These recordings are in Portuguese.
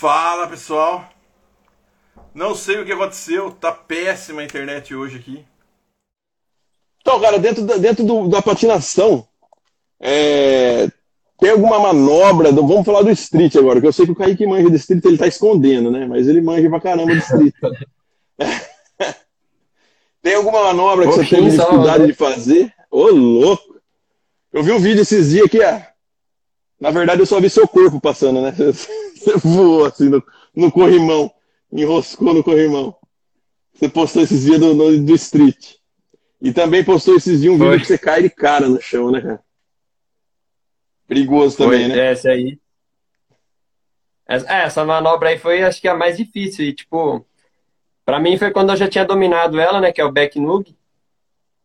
Fala pessoal, não sei o que aconteceu, tá péssima a internet hoje aqui. Então, cara, dentro da, dentro do, da patinação, é, tem alguma manobra, do, vamos falar do street agora, que eu sei que o Kaique manja do street, ele tá escondendo, né? Mas ele manja pra caramba do street. tem alguma manobra que você teve dificuldade de fazer? Ô, louco! Eu vi um vídeo esses dias que, ah, na verdade, eu só vi seu corpo passando, né? Você voou assim no, no corrimão, enroscou no corrimão. Você postou esses dias do, no, do street. E também postou esses dias um vídeo que você cai de cara no chão, né, cara? Perigoso também, foi, né? Essa aí. Essa, é, essa manobra aí foi, acho que, a mais difícil. E, tipo, pra mim foi quando eu já tinha dominado ela, né? Que é o back nug.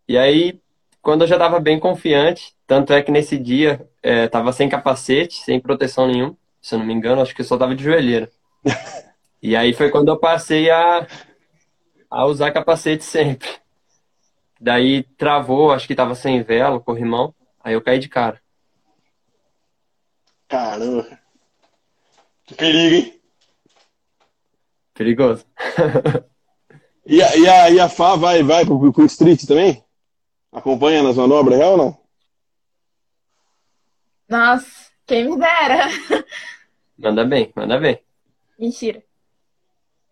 E aí, quando eu já tava bem confiante, tanto é que nesse dia é, tava sem capacete, sem proteção nenhuma, se eu não me engano, acho que eu só tava de joelheira. e aí foi quando eu passei a, a usar capacete sempre. Daí travou, acho que tava sem vela, corrimão, aí eu caí de cara. Caramba. Que perigo, hein? Perigoso. e, a, e, a, e a Fá vai, vai pro, pro street também? Acompanha nas manobras, real ou não? Nossa, quem me dera. Manda bem, manda bem. Mentira.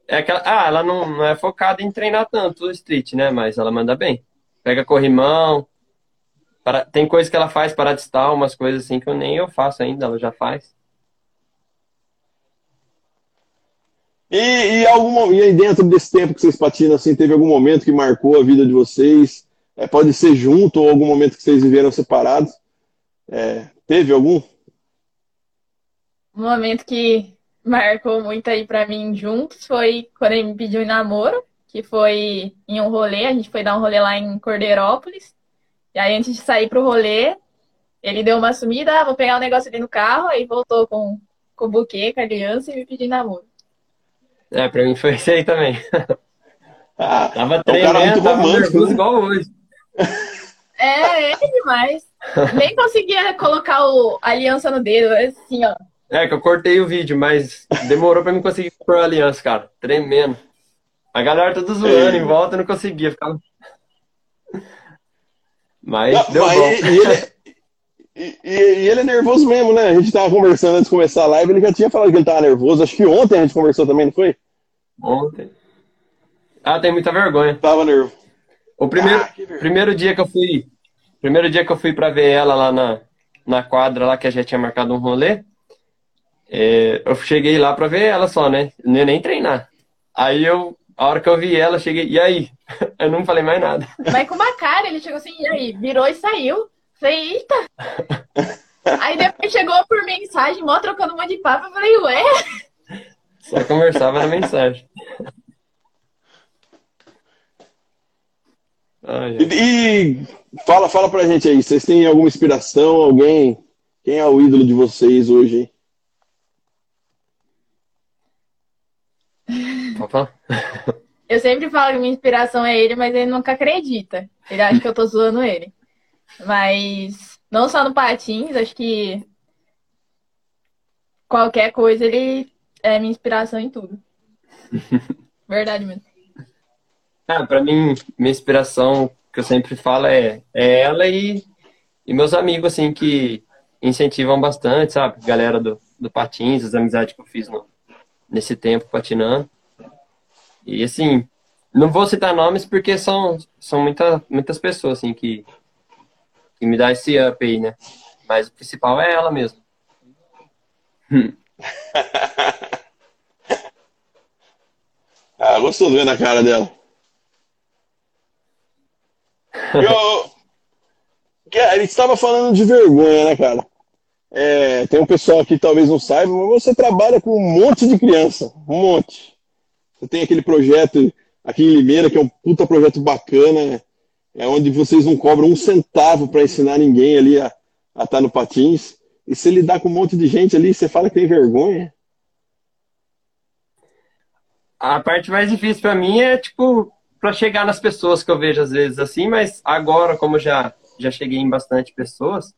É aquela, ah, ela não, não é focada em treinar tanto o street, né? Mas ela manda bem. Pega corrimão. Para, tem coisa que ela faz para distal, umas coisas assim que eu nem eu faço ainda, ela já faz. E, e, algum, e aí dentro desse tempo que vocês patinam, assim, teve algum momento que marcou a vida de vocês? É, pode ser junto ou algum momento que vocês viveram separados? É, teve algum? Um momento que marcou muito aí pra mim juntos foi quando ele me pediu em namoro, que foi em um rolê, a gente foi dar um rolê lá em Cordeirópolis. E aí, antes de sair pro rolê, ele deu uma sumida, ah, vou pegar um negócio ali no carro, aí voltou com, com o buquê, com a aliança e me pediu namoro. É, pra mim foi isso aí também. Ah, tava é um cara tremendo, muito tava romântico, nervoso né? igual hoje. É, é demais. Nem conseguia colocar o, a aliança no dedo, assim, ó. É, que eu cortei o vídeo, mas demorou pra mim conseguir pôr a aliança, cara. Tremendo. A galera toda zoando É. em volta, eu não conseguia. Ficava... Mas Não, deu mas bom. e, e ele, e, e- e ele é nervoso mesmo, né? A gente tava conversando antes de começar a live, ele já tinha falado que ele tava nervoso. Acho que ontem a gente conversou também, não foi? Ontem. Ah, tem muita vergonha. Tava nervoso. O primeiro, Ah, primeiro dia que eu fui. Primeiro dia que eu fui pra ver ela lá na, na quadra lá que a gente tinha marcado um rolê. é, eu cheguei lá pra ver ela só, né? Não ia nem treinar. Aí eu, a hora que eu vi ela, eu cheguei, e aí? Eu não falei mais nada. Mas com uma cara, ele chegou assim, e aí, virou e saiu. Falei, eita! Aí depois chegou por mensagem, mó trocando um monte de papo. Eu falei, ué? Só conversava na mensagem. Ai, ai. E, e fala, fala pra gente aí, vocês têm alguma inspiração? Alguém? Quem é o ídolo de vocês hoje? Eu sempre falo que minha inspiração é ele, mas ele nunca acredita. Ele acha que eu tô zoando ele. Mas não só no patins, acho que qualquer coisa ele é minha inspiração em tudo. Verdade mesmo. Ah, pra mim, minha inspiração, que eu sempre falo, é, é ela e, e meus amigos, assim, que incentivam bastante, sabe? Galera do, do Patins, as amizades que eu fiz no, nesse tempo patinando. E, assim, não vou citar nomes porque são, são muita, muitas pessoas, assim, que, que me dá esse up aí, né? Mas o principal é ela mesmo. Ah, gostoso ver na cara dela. Eu, que a gente estava falando de vergonha, né, cara? É, tem um pessoal que talvez não saiba, mas você trabalha com um monte de criança, um monte. Você tem aquele projeto aqui em Limeira, que é um puta projeto bacana, é onde vocês não cobram um centavo para ensinar ninguém ali a estar no patins. E você lidar com um monte de gente ali, você fala que tem vergonha. A parte mais difícil pra mim é, tipo, pra chegar nas pessoas que eu vejo às vezes assim, mas agora, como já, já cheguei em bastante pessoas,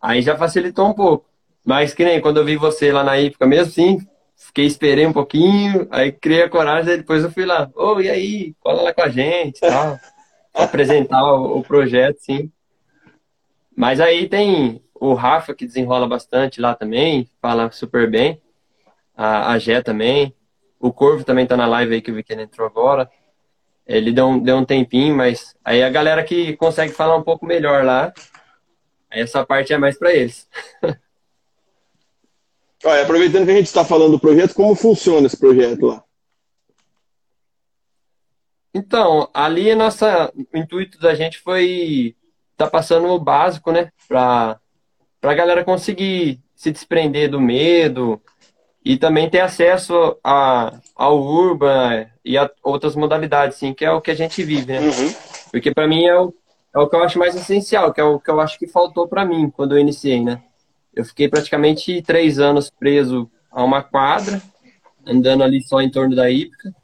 aí já facilitou um pouco. Mas que nem quando eu vi você lá na época mesmo, sim, fiquei, esperei um pouquinho, aí criei a coragem, depois eu fui lá, ô, oh, e aí, cola lá com a gente tal. apresentar o, o, projeto, sim. Mas aí tem o Rafa, que desenrola bastante lá também, fala super bem. A, a Gé também. O Corvo também tá na live aí que eu vi que ele entrou agora. Ele deu um, deu um tempinho, mas aí a galera que consegue falar um pouco melhor lá, essa parte é mais para eles. Olha, aproveitando que a gente está falando do projeto, como funciona esse projeto lá? Então, ali nossa, o intuito da gente foi tá passando o básico, né, para a galera conseguir se desprender do medo e também ter acesso a, ao urban e a outras modalidades, sim, que é o que a gente vive, né? Uhum. Porque para mim é o, é o que eu acho mais essencial, que é o que eu acho que faltou para mim quando eu iniciei, né? Eu fiquei praticamente três anos preso a uma quadra, andando ali só em torno da hípica.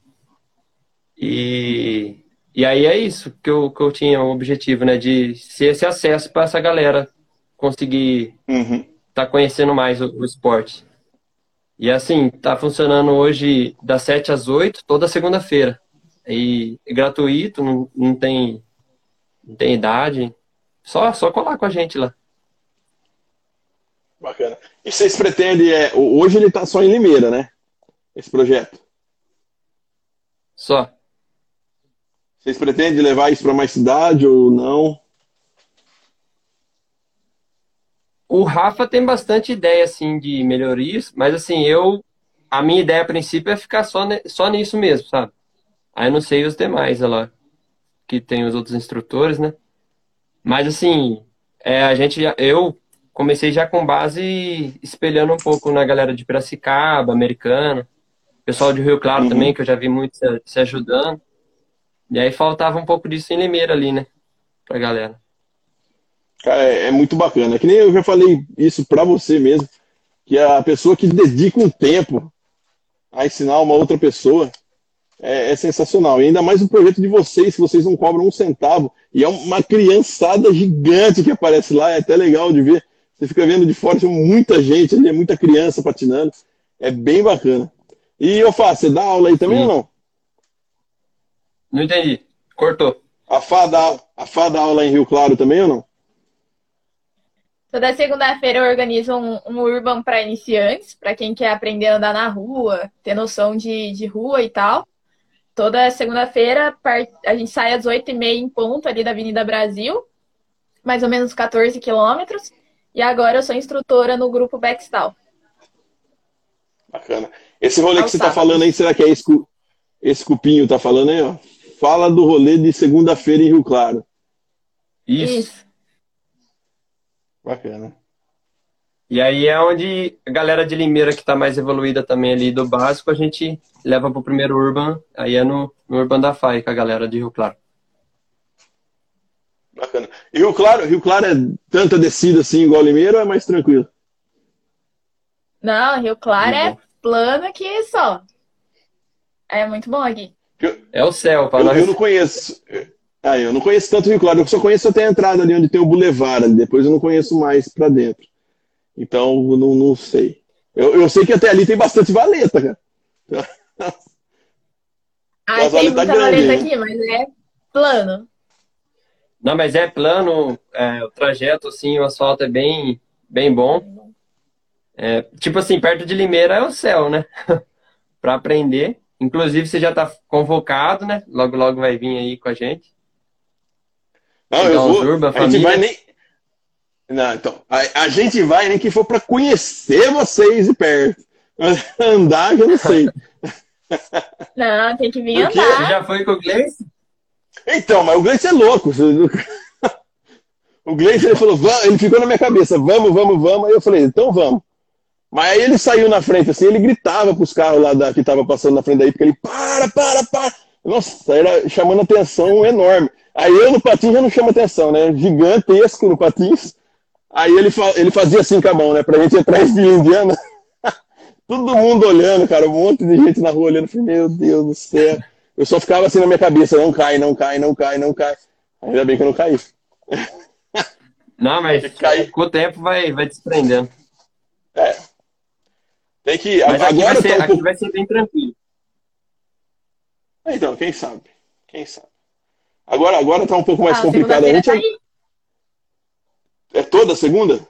E, e aí é isso que eu, que eu tinha o objetivo, né? De ser esse acesso para essa galera conseguir estar uhum. tá conhecendo mais o, o, esporte. E assim, tá funcionando hoje das 7 às 8, toda segunda-feira. E é gratuito, não, não, tem, não tem idade. Só, só colar com a gente lá. Bacana. E vocês pretendem. É, hoje ele está só em Limeira, né? Esse projeto. Só. Vocês pretendem levar isso para mais cidade ou não? O Rafa tem bastante ideia assim de melhorias, mas assim, eu a minha ideia a princípio é ficar só, só nisso mesmo, sabe? Aí eu não sei os demais lá, que tem os outros instrutores, né? Mas assim, é, a gente eu comecei já com base espelhando um pouco na galera de Piracicaba, americana, pessoal de Rio Claro uhum. também, que eu já vi muito se, se, ajudando. E aí faltava um pouco disso em Limeira ali, né? Pra galera. Cara, é, é muito bacana. Que nem eu já falei isso pra você mesmo, que a pessoa que dedica um tempo a ensinar uma outra pessoa é, é sensacional. E ainda mais o projeto de vocês, que vocês não cobram um centavo. E é uma criançada gigante que aparece lá, é até legal de ver você fica vendo de fora, tem muita gente ali, muita criança patinando. É bem bacana. E eu faço, você dá aula aí também Sim. ou não? Não entendi. Cortou. A Fá dá, a Fá dá aula em Rio Claro também ou não? Toda segunda-feira eu organizo um, um Urban para iniciantes, para quem quer aprender a andar na rua, ter noção de, de rua e tal. Toda segunda-feira a gente sai às 8h30 em ponto ali da Avenida Brasil, mais ou menos 14 quilômetros. E agora eu sou instrutora no grupo Backstall. Bacana. Esse rolê que você está falando aí, será que é esse, esse cupinho tá falando aí, ó? Fala do rolê de segunda-feira em Rio Claro. Isso. Isso. Bacana. E aí é onde a galera de Limeira que está mais evoluída também ali do básico, a gente leva para o primeiro Urban, aí é no, no Urban da FAI com a galera de Rio Claro. Bacana. E Rio Claro, Rio Claro é tanta descida assim igual Limeira ou é mais tranquilo? Não, Rio Claro é plano que só. É muito bom aqui. É o céu, para nós. Eu não conheço. Ah, eu não conheço tanto Rio Claro, eu só conheço até a entrada ali onde tem o Boulevard, ali. depois eu não conheço mais para dentro. Então, não, não sei. Eu, eu sei que até ali tem bastante valeta, cara. Ah, tem muita valeta aqui, mas é plano. Não, mas é plano, é, o trajeto, assim, o asfalto é bem, bem bom. É, tipo assim, perto de Limeira é o céu, né? para aprender. Inclusive, você já está convocado, né? Logo, logo vai vir aí com a gente. Não, eu vou. Urba, a, gente vai nem. Não, então. A, a gente vai nem que for para conhecer vocês de perto. Andar, eu não sei. Não, tem que vir Porque... andar. Você já foi com o Gleice? Então, mas o Gleice é louco. O Gleice ele falou, ele ficou na minha cabeça, vamos, vamos, vamos. Aí eu falei, então vamos. Mas aí ele saiu na frente, assim, ele gritava pros carros lá da, que estavam passando na frente daí, porque ele, para, para, para. Nossa, era chamando atenção enorme. Aí eu no patins já não chama atenção, né? Gigantesco no patins. Aí ele, ele fazia assim com a mão, né? Pra gente entrar em fila indiana. Todo mundo olhando, cara, um monte de gente na rua olhando. Falei, meu Deus do céu. Eu só ficava assim na minha cabeça, não cai, não cai, não cai, não cai. Ainda bem que eu não caí. Não, mas cai. com o tempo vai, vai desprendendo. É. Tem que. Mas aqui, agora vai ser, aqui vai ser bem tranquilo. Então, quem sabe? Quem sabe? Agora, agora tá um pouco mais Ah, complicado. A gente tá é, aí. é toda segunda?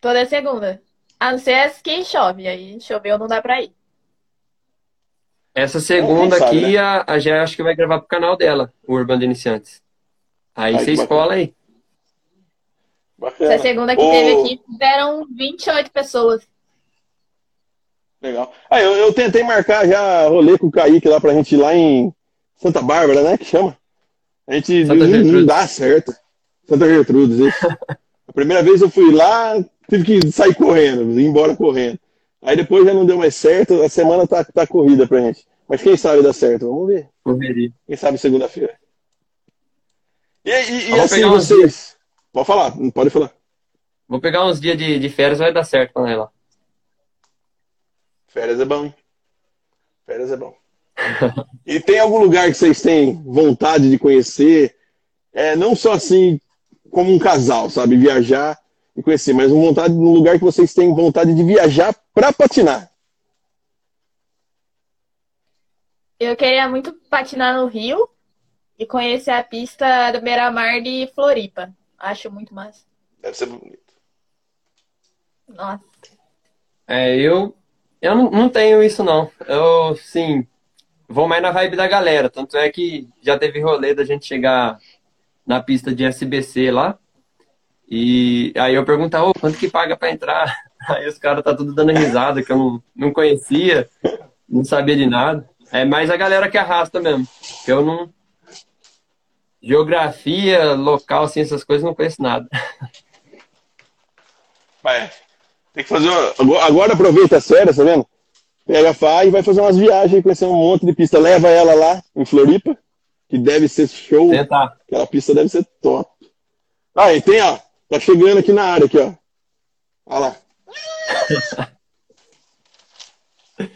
Toda segunda. A não ser que chove. Aí choveu, não dá pra ir. Essa segunda quem sabe, aqui, né? a, a Gé acho que vai gravar pro canal dela, o Urban de Iniciantes. Aí Ai, você escola aí. Bacana. Essa segunda que Ô, teve aqui, deram 28 pessoas. Legal. Ah, eu, eu tentei marcar já rolê com o Kaique lá pra gente ir lá em Santa Bárbara, né? Que chama? A gente Santa não, não dá certo. Santa Gertrudes, isso. A primeira vez eu fui lá, tive que sair correndo, ir embora correndo. Aí depois já não deu mais certo, a semana tá, tá corrida pra gente. Mas quem sabe dá certo, vamos ver. Correria. Quem sabe segunda-feira. E, e, e assim, vocês. Pode falar, pode falar. Vou pegar uns dias de, de férias, vai dar certo com ela. Férias é bom, hein? Férias é bom. E tem algum lugar que vocês têm vontade de conhecer? É, não só assim como um casal, sabe? Viajar e conhecer, mas um vontade num lugar que vocês têm vontade de viajar para patinar. Eu queria muito patinar no Rio e conhecer a pista do Beira-Mar de Floripa. Acho muito massa. Deve ser bonito. Nossa. É, eu, eu não, não tenho isso, não. Eu, sim, vou mais na vibe da galera. Tanto é que já teve rolê da gente chegar na pista de SBC lá. E aí eu perguntar, ô, quanto que paga pra entrar? Aí os caras tá tudo dando risada, que eu não, não conhecia, não sabia de nada. É mais a galera que arrasta mesmo. Que eu não. Geografia, local, assim, essas coisas, não conheço nada. Vai. Tem que fazer. uma- agora aproveita as férias, tá vendo? Pega a e vai fazer umas viagens, conhecer um monte de pista. Leva ela lá em Floripa, que deve ser show. Tentar. Aquela pista deve ser top. Ah, e tem, ó. Tá chegando aqui na área, aqui, ó. Olha lá.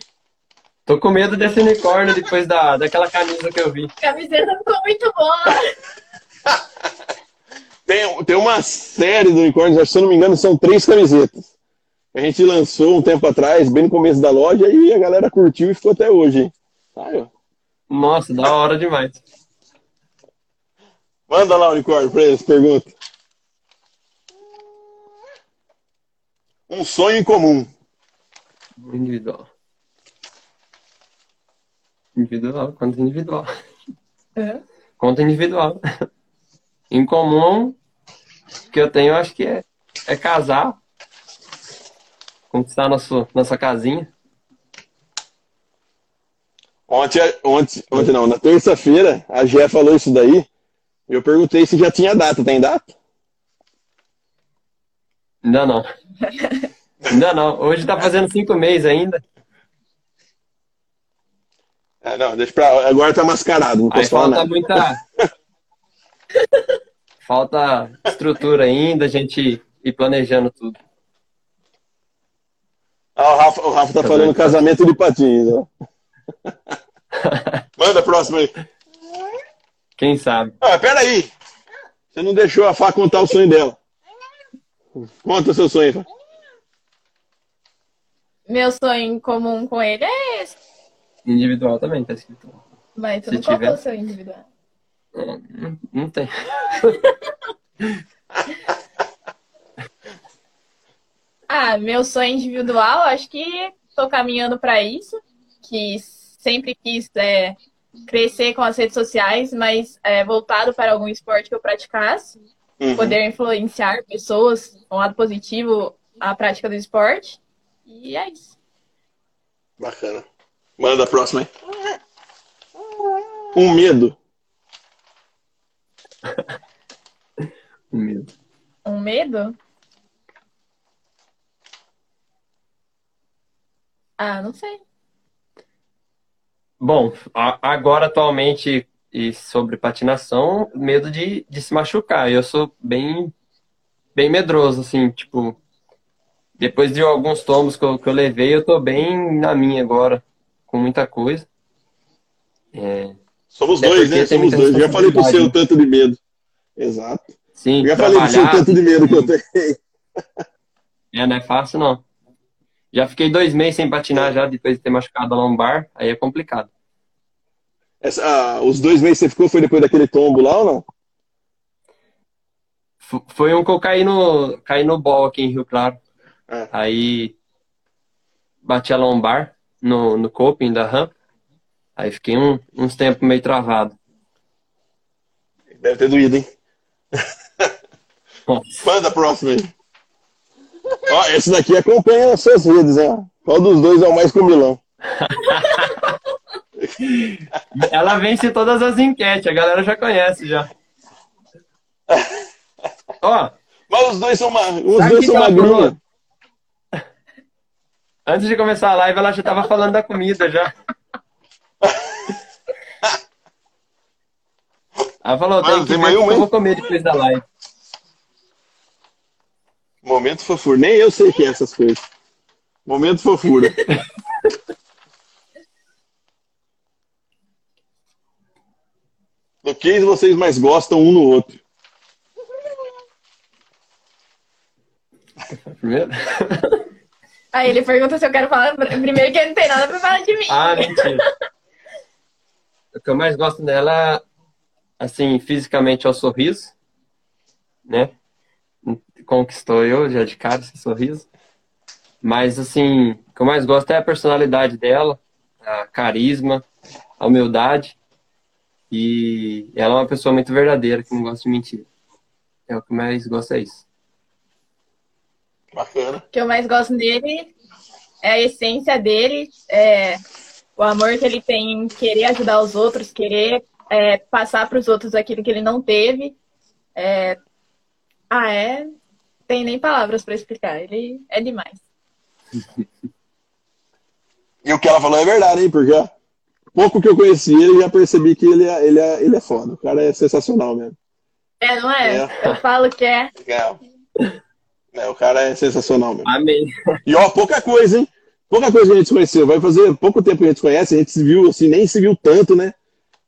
Tô com medo desse unicórnio depois da, daquela camisa que eu vi. A camiseta ficou muito boa. Tem, tem uma série do acho que, se eu não me engano, são três camisetas. A gente lançou um tempo atrás, bem no começo da loja, e a galera curtiu e ficou até hoje, hein? Ó. Nossa, da hora demais. Manda lá, Unicórnio, pra eles, pergunta. Um sonho em comum. Individual. Individual, conta individual. Conta individual. Em comum, que eu tenho, acho que é, é casar. Conquistar nosso, nossa casinha. Ontem, ontem, ontem não, na terça-feira, a Gé falou isso daí. Eu perguntei se já tinha data. Tem data? Ainda não. Ainda não. Hoje tá fazendo cinco meses ainda. É, não, deixa pra. Agora tá mascarado, não posso falar falta nada. muita. Falta estrutura ainda, a gente ir planejando tudo. Ah, o Rafa, o Rafa tá falando casamento de patins, ó. Manda a próxima aí. Quem sabe? Ah, peraí. Você não deixou a Fá contar o sonho dela. Conta o seu sonho, Fá. Meu sonho em comum com ele é esse. Individual também, tá escrito. Mas tu Se não tiver. o seu individual. Não, não- não tem. Ah, meu sonho individual, acho que tô caminhando para isso, que sempre quis é, crescer com as redes sociais, mas é, voltado para algum esporte que eu praticasse, Uhum. poder influenciar pessoas com lado positivo à prática do esporte. E é isso. Bacana. Manda a próxima aí. Um medo. Um medo. Um medo? Ah, não sei. Bom, a- agora atualmente e sobre patinação, medo de, de se machucar. Eu sou bem bem medroso, assim, tipo, depois de alguns tombos que eu, que eu levei, eu tô bem na minha agora, com muita coisa. É, Somos É dois, né? Somos dois. Já falei pro seu responsabilidade. tanto de medo. Exato. sim, Já falei pro seu tanto de medo que eu tenho. é, não é fácil não. Já fiquei dois meses sem patinar já, depois de ter machucado a lombar, aí é complicado. Essa, ah, os dois meses que você ficou foi depois daquele tombo lá ou não? F- Foi um que eu caí no, caí no bol aqui em Rio Claro. É. Aí bati a lombar no, no coping da rampa. Aí fiquei um- uns tempos meio travado. Deve ter doído, hein? Manda a próxima aí. Ó, esse daqui acompanha as suas redes, né? Qual dos dois é o mais comilão? Ela vence todas as enquetes, a galera já conhece já. Ó, Mas os dois são, ma... os dois são magrinhos. antes de começar a live, ela já tava falando da comida já. Ela falou, tem que ver o que uma, eu vou comer depois da live. Momento fofura. Nem eu sei o que é essas coisas. Momento fofura. Do que vocês mais gostam um no outro? Primeiro? Aí ele pergunta se eu quero falar primeiro que ele não tem nada pra falar de mim. Ah, mentira. O que eu mais gosto dela, assim, fisicamente é o sorriso, né? Conquistou eu já de cara esse sorriso. Mas, assim, o que eu mais gosto é a personalidade dela, a carisma, a humildade. E ela é uma pessoa muito verdadeira, que não gosta de mentir. É o que eu mais gosto, é isso. Bacana. O que eu mais gosto dele é a essência dele, é o amor que ele tem em querer ajudar os outros, querer é, passar para os outros aquilo que ele não teve. É... Ah, é. Tem nem palavras para explicar. Ele é demais. E o que ela falou é verdade, hein? Porque pouco que eu conheci ele, já percebi que ele é, ele é, ele é foda. O cara é sensacional mesmo. É, não é? É. Eu falo que é. Legal. É, o cara é sensacional mesmo. Amém. E ó, pouca coisa, hein? Pouca coisa que a gente se conheceu. Vai fazer pouco tempo que a gente se conhece, a gente se viu, assim, nem se viu tanto, né?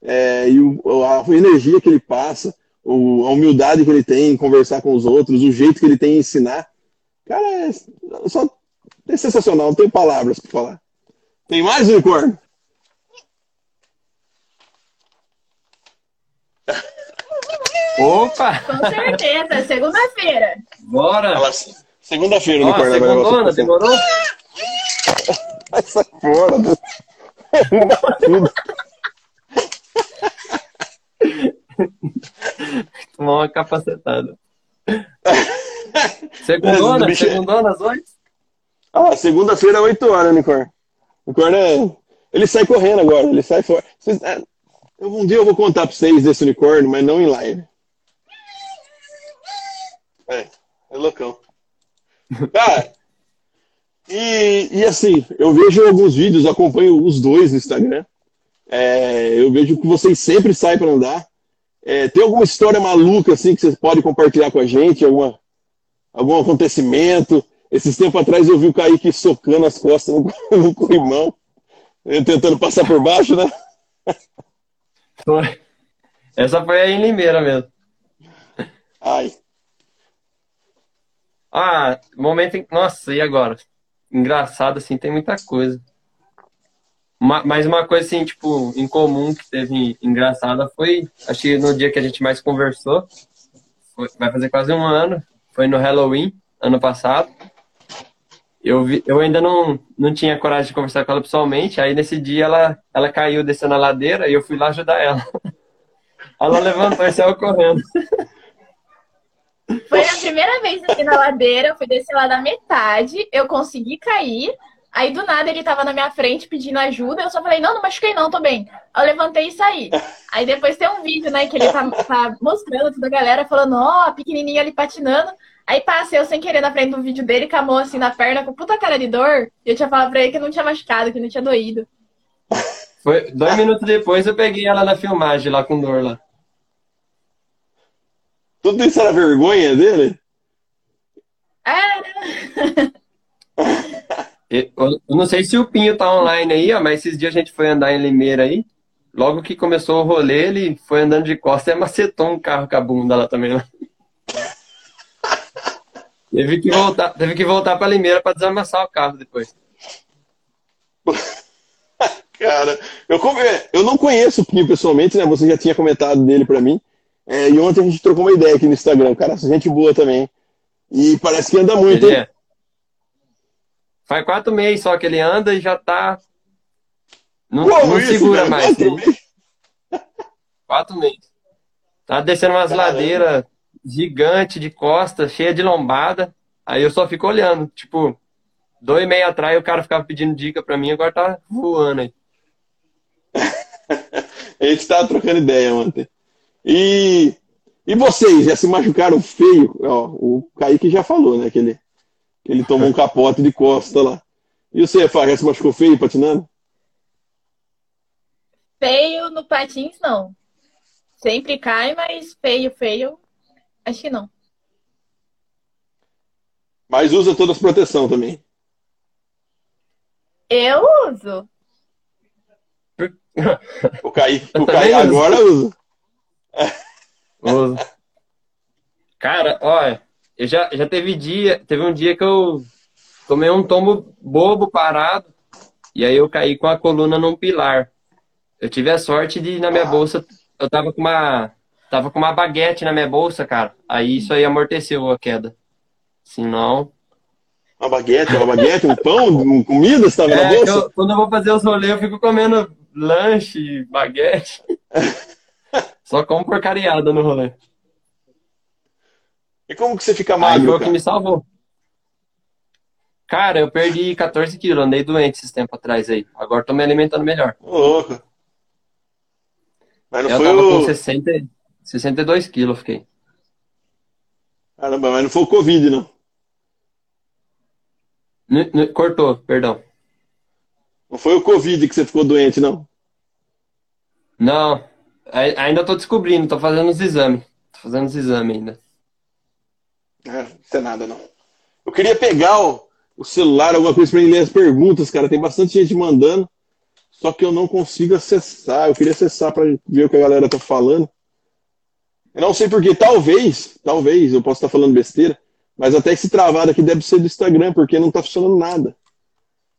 É, e o, a energia que ele passa, o, a humildade que ele tem em conversar com os outros, o jeito que ele tem em ensinar. Cara, é, só, é sensacional, não tenho palavras pra falar. Tem mais, unicórnio? Opa! Com certeza. Segunda-feira. Bora! Assim. Segunda-feira, Ó, unicórnio. agora segundona, demorou? Vai sair fora. do-. Tomar uma capacetada. Segundona, Bicho é- segundona às oito? Ah, segunda-feira, 8 horas, unicórnio. Unicórnio é... Ele sai correndo agora, ele sai fora. Vocês- eu- Um dia eu vou contar pra vocês desse unicórnio, mas não em live. É, é loucão. Cara, e, e assim, eu vejo alguns vídeos, acompanho os dois no Instagram. É, eu vejo que vocês sempre saem para andar. É, tem alguma história maluca assim que vocês podem compartilhar com a gente? Alguma, algum acontecimento? Esses tempos atrás eu vi o Kaique socando as costas no, no corrimão, tentando passar por baixo, né? Foi. Essa foi aí em Limeira mesmo. Ai, Ah, momento em... Nossa, e agora? Engraçado, assim, tem muita coisa. Mas uma coisa, assim, tipo, em comum que teve engraçada foi, acho que no dia que a gente mais conversou, foi- vai fazer quase um ano, foi no Halloween, ano passado. Eu, vi, eu ainda não, não tinha coragem de conversar com ela pessoalmente, aí nesse dia ela, ela caiu descendo a ladeira e eu fui lá ajudar ela. Ela levantou e saiu correndo. Foi a primeira vez aqui na ladeira, eu fui descer lá da metade, eu consegui cair. Aí do nada ele tava na minha frente pedindo ajuda, eu só falei, não, não machuquei não, tô bem. Aí eu levantei e saí. Aí depois tem um vídeo, né, que ele tá, tá mostrando toda a galera, falando, ó, pequenininho ali patinando. Aí passei eu sem querer na frente do vídeo dele, com a mão assim na perna, com puta cara de dor. E eu tinha falado pra ele que não tinha machucado, que não tinha doído. Foi dois minutos depois eu peguei ela na filmagem lá com dor lá. tudo isso era vergonha dele? É, Eu não sei se o Pinho tá online aí, ó, mas esses dias a gente foi andar em Limeira aí. Logo que começou o rolê, ele foi andando de costas e macetou um carro com a bunda lá também. Lá. Teve que voltar, teve que voltar para Limeira para desamassar o carro depois. Cara, eu, eu não conheço o Pinho pessoalmente, né? Você já tinha comentado dele para mim. É, e ontem a gente trocou uma ideia aqui no Instagram. Cara, gente boa também. E parece que anda muito, hein? É. Faz quatro meses só que ele anda e já tá. Não, não isso, segura mais. Quatro meses? quatro meses. Tá descendo umas ladeiras gigante de costa, cheia de lombada. Aí eu só fico olhando. Tipo, dois e meio atrás o cara ficava pedindo dica pra mim, agora tá voando aí. a gente tava trocando ideia ontem. E, e vocês, já se machucaram feio? Ó, o Kaique já falou, né? Que ele, ele tomou um capote de costa lá. E você, já se machucou feio patinando? Feio no patins, não. Sempre cai, mas feio, feio, acho que não. Mas usa todas as proteção também. Eu uso. O Kaique, o Kaique agora usa. uso. Cara, olha, eu já, já teve dia, teve um dia que eu tomei um tombo bobo parado e aí eu caí com a coluna num pilar. Eu tive a sorte de na minha bolsa eu tava com uma tava com uma baguete na minha bolsa, cara. Aí isso aí amorteceu a queda. Senão uma baguete, uma baguete, um pão, um comida, você tava é, na bolsa? Eu, quando eu vou fazer os rolês, eu fico comendo lanche, baguete. Só como porcariada no rolê. E como que você fica magro? Aí foi o que me salvou. Cara, eu perdi 14 quilos, andei doente esses tempos atrás aí. Agora tô me alimentando melhor. Ô, louco. Mas não eu foi tava o... com 60, 62 quilos, fiquei. Caramba, mas não foi o Covid, não. N -n cortou, perdão. Não foi o Covid que você ficou doente, não? Não, ainda tô descobrindo, tô fazendo os exames. Tô fazendo os exames ainda. É, não é nada, não. Eu queria pegar o, o celular, alguma coisa para ler as perguntas, cara. Tem bastante gente mandando, só que eu não consigo acessar. Eu queria acessar para ver o que a galera tá falando. Eu não sei porque, talvez, talvez, eu posso estar falando besteira, mas até esse travado aqui deve ser do Instagram, porque não tá funcionando nada.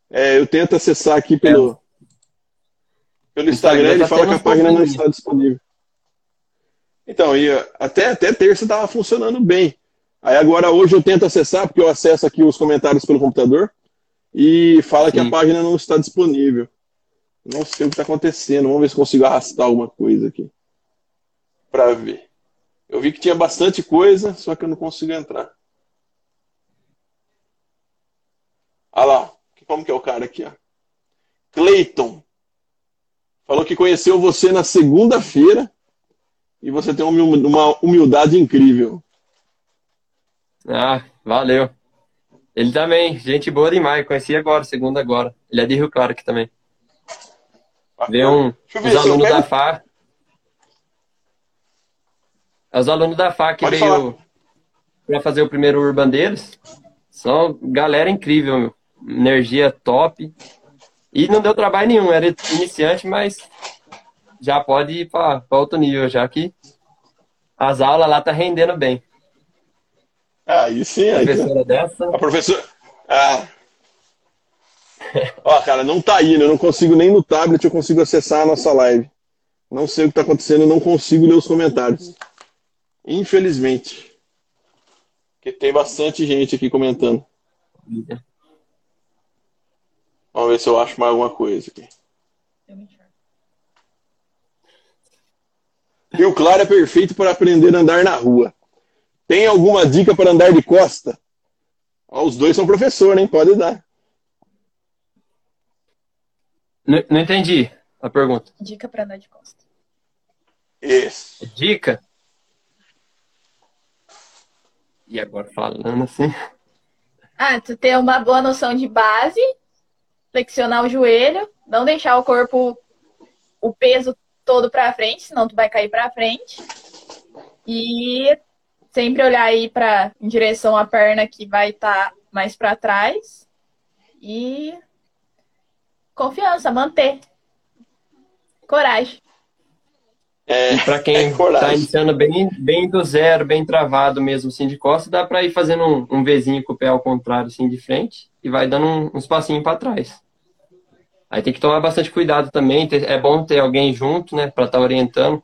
É, eu tento acessar aqui pelo, é. pelo Instagram, ele tá fala que a página não está disponível. Então, e até, até terça estava funcionando bem. Aí agora hoje eu tento acessar, porque eu acesso aqui os comentários pelo computador, e fala Sim. que a página não está disponível. Não sei o que está acontecendo. Vamos ver se consigo arrastar alguma coisa aqui. Para ver. Eu vi que tinha bastante coisa, só que eu não consigo entrar. Olha lá. Como que é o cara aqui? Ó? Clayton. Falou que conheceu você na segunda-feira e você tem uma humildade incrível. Ah, valeu. Ele também, gente boa demais. Conheci agora, segunda agora. Ele é de Rio Claro aqui também. Vê um, os alunos da FA. Os alunos da FA que Pode veio para fazer o primeiro Urban deles. São galera incrível, meu. Energia top. E não deu trabalho nenhum, era iniciante, mas já pode ir para outro nível, já que as aulas lá tá rendendo bem. Aí sim, aí. Professora dessa. A professora. Ah. Ó, cara, não tá indo, eu não consigo nem no tablet, eu consigo acessar a nossa live. Não sei o que tá acontecendo, eu não consigo ler os comentários. Infelizmente. Porque tem bastante gente aqui comentando. Vamos ver se eu acho mais alguma coisa aqui. Rio Claro é perfeito para aprender a andar na rua. Tem alguma dica para andar de costa? Ó, os dois são professor, hein? Pode dar. Não, não entendi a pergunta. Dica para andar de costa. Isso. Dica? E agora falando assim. Ah, tu ter uma boa noção de base, flexionar o joelho, não deixar o corpo, o peso todo para frente, senão tu vai cair para frente. E sempre olhar aí para em direção à perna que vai estar tá mais para trás e confiança, manter. Coragem. É, E para quem é coragem. tá iniciando bem, bem do zero, bem travado mesmo, assim, de costas, dá para ir fazendo um, um Vzinho com o pé ao contrário, assim, de frente, e vai dando um- uns passinhos para trás. Aí tem que tomar bastante cuidado também, é bom ter alguém junto, né, para estar orientando,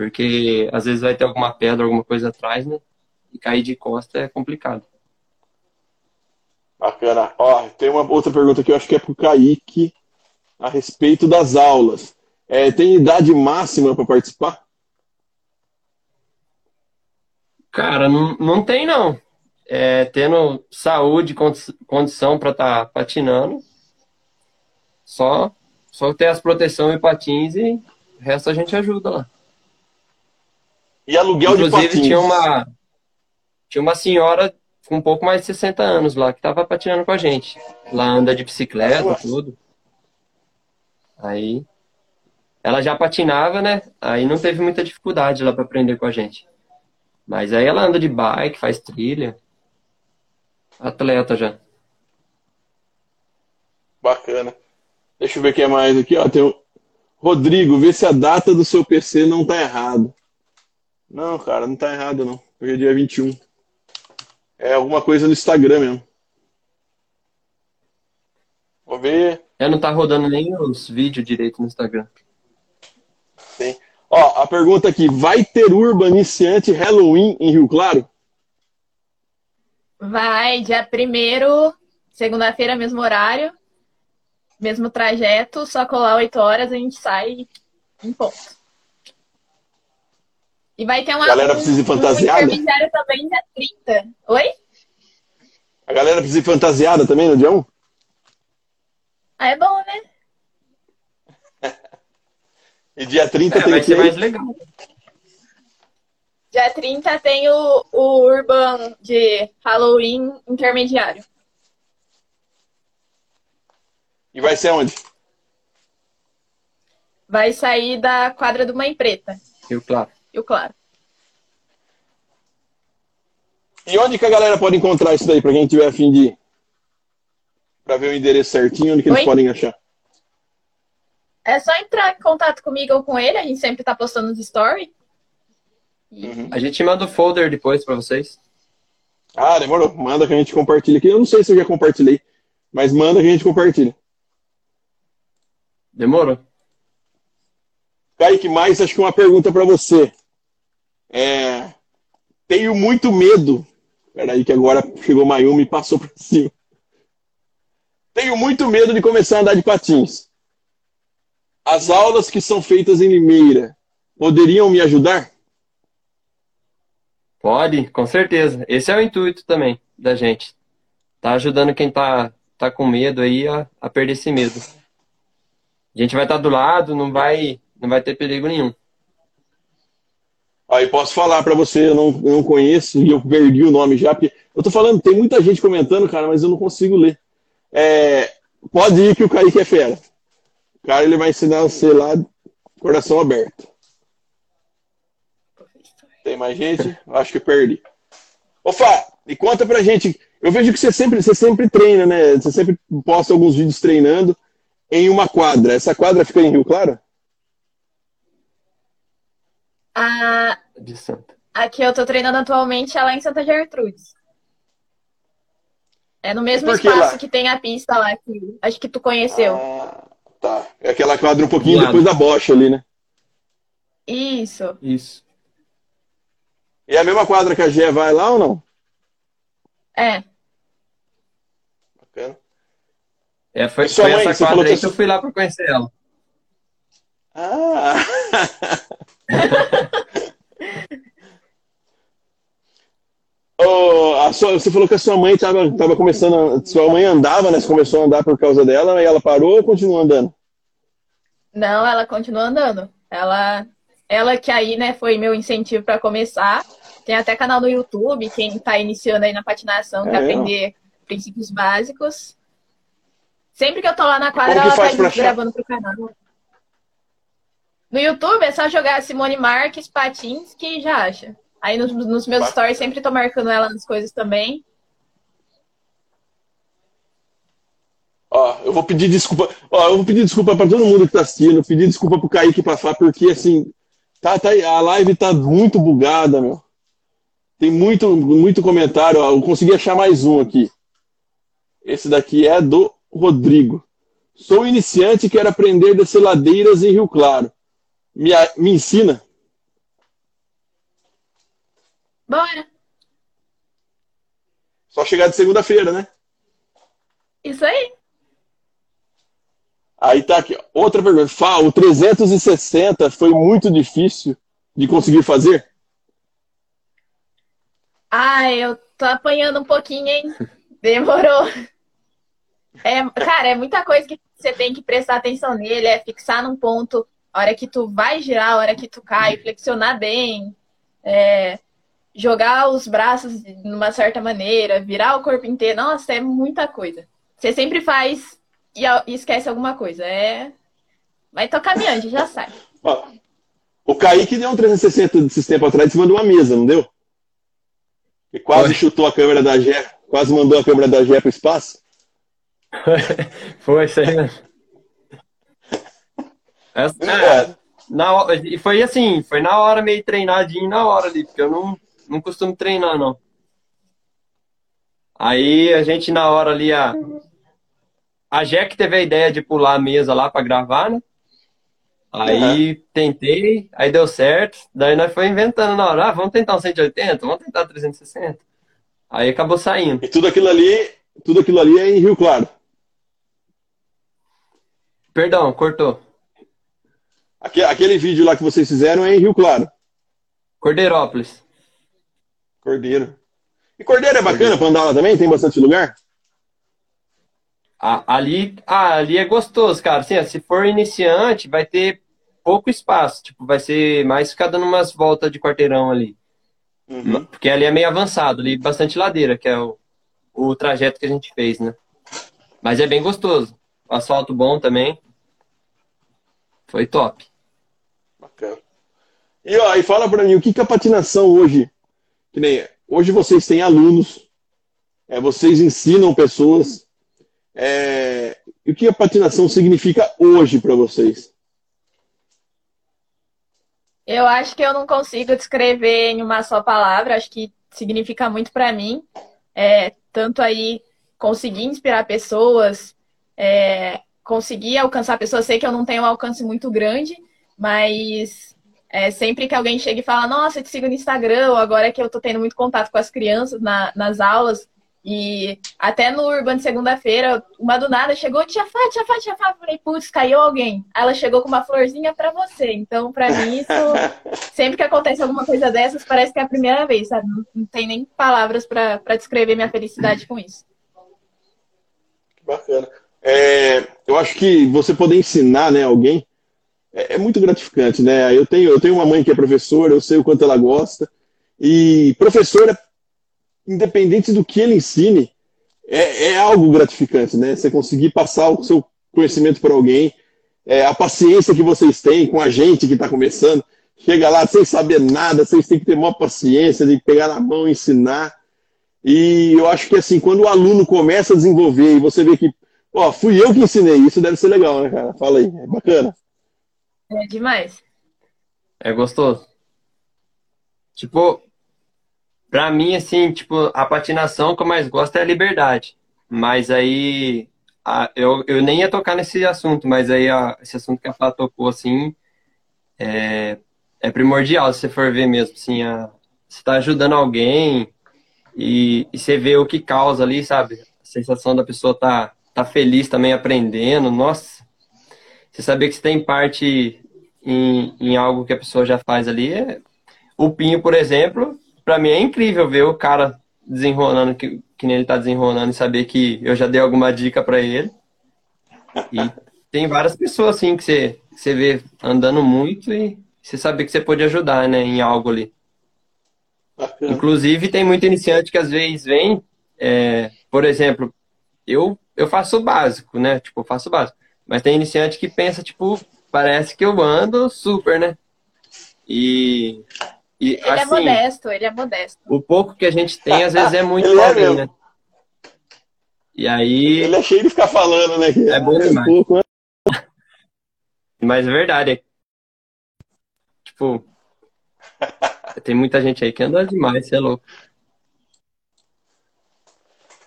porque às vezes vai ter alguma pedra, alguma coisa atrás, né, e cair de costa é complicado. Bacana. Ó, tem uma outra pergunta que eu acho que é pro Kaique a respeito das aulas. É, tem idade máxima para participar? Cara, não, não tem não. É, tendo saúde, condi- condição para estar patinando, só só ter as proteções e patins e o resto a gente ajuda lá. E aluguel de Inclusive patins? tinha uma tinha uma senhora com um pouco mais de 60 anos lá que tava patinando com a gente. Lá anda de bicicleta, Nossa. tudo. Aí ela já patinava, né? Aí não teve muita dificuldade lá para aprender com a gente. Mas aí ela anda de bike, faz trilha. Atleta já. Bacana. Deixa eu ver quem é mais aqui. Ó, tem o Rodrigo, vê se a data do seu PC não tá errado. Não, cara, não tá errado não. Hoje é dia 21. É alguma coisa no Instagram mesmo. Vou ver. É, não tá rodando nem os vídeos direito no Instagram. Tem. Ó, a pergunta aqui: vai ter Urban iniciante Halloween em Rio Claro? Vai, dia primeiro, segunda-feira, mesmo horário, mesmo trajeto, só colar 8 horas a gente sai em ponto. E vai ter uma, Galera precisa ir fantasiada? um intermediário também dia 30. Oi? A galera precisa ir fantasiada também no dia 1? Ah, é bom, né? E dia 30 É, tem vai que ser mais legal. Dia 30 tem o, o Urban de Halloween intermediário. E vai ser onde? Vai sair da quadra do Mãe Preta. Eu, claro. E o claro. E onde que a galera pode encontrar isso daí, pra quem tiver afim de ir? Pra ver o endereço certinho, onde que eles Oi? podem achar? É só entrar em contato comigo ou com ele, a gente sempre tá postando nos stories. Uhum. A gente manda o folder depois pra vocês. Ah, demorou. Manda que a gente compartilha aqui. Eu não sei se eu já compartilhei, mas manda que a gente compartilha. Demorou. Kaique, mais acho que uma pergunta pra você. É... Tenho muito medo. Peraí, que agora chegou Mayumi e passou por cima. Tenho muito medo de começar a andar de patins. As aulas que são feitas em Limeira poderiam me ajudar? Pode, com certeza. Esse é o intuito também da gente. Tá ajudando quem tá, tá com medo aí a, a perder esse medo. A gente vai estar do lado, não vai, não vai ter perigo nenhum. Aí posso falar pra você, eu não, eu não conheço e eu perdi o nome já, porque eu tô falando, tem muita gente comentando, cara, mas eu não consigo ler. É, pode ir que o Kaique é fera. O cara ele vai ensinar você lá, coração aberto. Tem mais gente? Acho que perdi. Ô e conta pra gente. Eu vejo que você sempre, você sempre treina, né? Você sempre posta alguns vídeos treinando em uma quadra. Essa quadra fica em Rio Claro? A, De Santa. a que eu tô treinando atualmente é lá em Santa Gertrudes. É no mesmo que espaço lá? que tem a pista lá, que acho que tu conheceu. Ah, tá. É aquela quadra um pouquinho depois da bocha ali, né? Isso. Isso. E é a mesma quadra que a Gé vai lá ou não? É. Bacana. É, foi, foi mãe, essa quadra aí que eu fui lá pra conhecer ela. Ah! A sua- você falou que a sua mãe estava tava começando. A, sua mãe andava, né? Você começou a andar por causa dela e ela parou ou continua andando? Não, ela continua andando. Ela, ela que aí, né, foi meu incentivo para começar. Tem até canal no YouTube, quem tá iniciando aí na patinação, quer É. aprender princípios básicos. Sempre que eu tô lá na quadra, ela tá gravando pro canal. No YouTube é só jogar Simone Marques Patins que já acha. Aí nos, nos meus Bacana. stories sempre tô marcando ela nas coisas também. Ó, eu vou pedir desculpa. Ó, eu vou pedir desculpa para todo mundo que tá assistindo, pedir desculpa pro Kaique Fá, porque assim, Tá, tá. A live tá muito bugada, meu. Tem muito, muito comentário. Eu consegui achar mais um aqui. Esse daqui é do Rodrigo. Sou iniciante e quero aprender descer ladeiras em Rio Claro. Me, me ensina? Bora! Só chegar de segunda-feira, né? Isso aí. Aí tá aqui. Outra pergunta. Fá, o 360 foi muito difícil de conseguir fazer? Ah, eu tô apanhando um pouquinho, hein? Demorou. É, cara, é muita coisa que você tem que prestar atenção nele, é fixar num ponto, a hora que tu vai girar, a hora que tu cai, flexionar bem, é, jogar os braços de uma certa maneira, virar o corpo inteiro. Nossa, é muita coisa. Você sempre faz e esquece alguma coisa. É. Vai tocar caminhando, já sai. o Kaique deu um 360 de tempo atrás em cima de uma mesa, não deu? E quase Foi. chutou a câmera da Gé, quase mandou a câmera da Gé para o espaço. Foi, isso aí mesmo. Essa, é. na, e foi assim, foi na hora meio treinadinho, na hora ali, porque eu não, não costumo treinar, não. Aí a gente na hora ali, a, a Jack teve a ideia de pular a mesa lá para gravar, né? Aí uhum. tentei, aí deu certo. Daí nós foi inventando na hora, ah, vamos tentar um 180, vamos tentar 360. Aí acabou saindo. E tudo aquilo ali, tudo aquilo ali é em Rio Claro. Perdão, cortou. Aquele vídeo lá que vocês fizeram é em Rio Claro. Cordeirópolis. Cordeiro. E Cordeiro é bacana para andar lá também? Tem bastante lugar? ali, ah, ali é gostoso, cara. Assim, se for iniciante, vai ter pouco espaço. Tipo, vai ser mais ficar dando umas voltas de quarteirão ali. Uhum. Porque ali é meio avançado, ali bastante ladeira, que é o, o trajeto que a gente fez, né? Mas é bem gostoso. Asfalto bom também. Foi top. E, ó, e fala para mim, o que, que a patinação hoje, que nem hoje vocês têm alunos, é, vocês ensinam pessoas. É, o que a patinação significa hoje para vocês? Eu acho que eu não consigo descrever em uma só palavra. Acho que significa muito para mim. É, tanto aí conseguir inspirar pessoas, é, conseguir alcançar pessoas. Sei que eu não tenho um alcance muito grande, mas é, sempre que alguém chega e fala, nossa, eu te sigo no Instagram, ou agora que eu tô tendo muito contato com as crianças na, nas aulas, e até no Urban de segunda-feira, uma do nada chegou, tia Fá, tia Fá, tia Fá. Falei, putz, caiu alguém. Ela chegou com uma florzinha para você. Então, para mim, isso, sempre que acontece alguma coisa dessas, parece que é a primeira vez, sabe? Não, não tem nem palavras para descrever minha felicidade com isso. Bacana. É, eu acho que você poder ensinar né, alguém é, é, muito gratificante, né? Eu tenho, eu tenho uma mãe que é professora, eu sei o quanto ela gosta. E professora, independente do que ele ensine, é, é algo gratificante, né? Você conseguir passar o seu conhecimento para alguém, é, a paciência que vocês têm com a gente que está começando, chega lá sem saber nada, vocês têm que ter maior paciência de pegar na mão e ensinar. E eu acho que assim, quando o aluno começa a desenvolver e você vê que Ó, fui eu que ensinei, isso deve ser legal, né, cara? Fala aí, é bacana. É demais. É gostoso. Tipo, pra mim, assim, tipo, a patinação que eu mais gosto é a liberdade. Mas aí, a, eu, eu nem ia tocar nesse assunto, mas aí a, esse assunto que a Flá tocou, assim, é, é primordial, se você for ver mesmo, assim, a, você tá ajudando alguém e, e você vê o que causa ali, sabe? A sensação da pessoa tá tá feliz também aprendendo. Nossa, você saber que você tem parte em, em algo que a pessoa já faz ali. É... O Pinho, por exemplo, para mim é incrível ver o cara desenrolando que, que nem ele tá desenrolando e saber que eu já dei alguma dica para ele. E tem várias pessoas assim que você, que você vê andando muito e você saber que você pode ajudar, né, em algo ali. Inclusive, tem muito iniciante que às vezes vem, é, por exemplo, eu eu faço o básico, né? Tipo, eu faço o básico. Mas tem iniciante que pensa, tipo, parece que eu ando super, né? E. e ele é assim, é modesto, ele é modesto. O pouco que a gente tem, às vezes, é muito é né? E aí. Ele é cheio de ficar falando, né? É, é bom demais. Pouco, né? Mas é verdade. É... Tipo, tipo. Tem muita gente aí que anda demais, você é louco.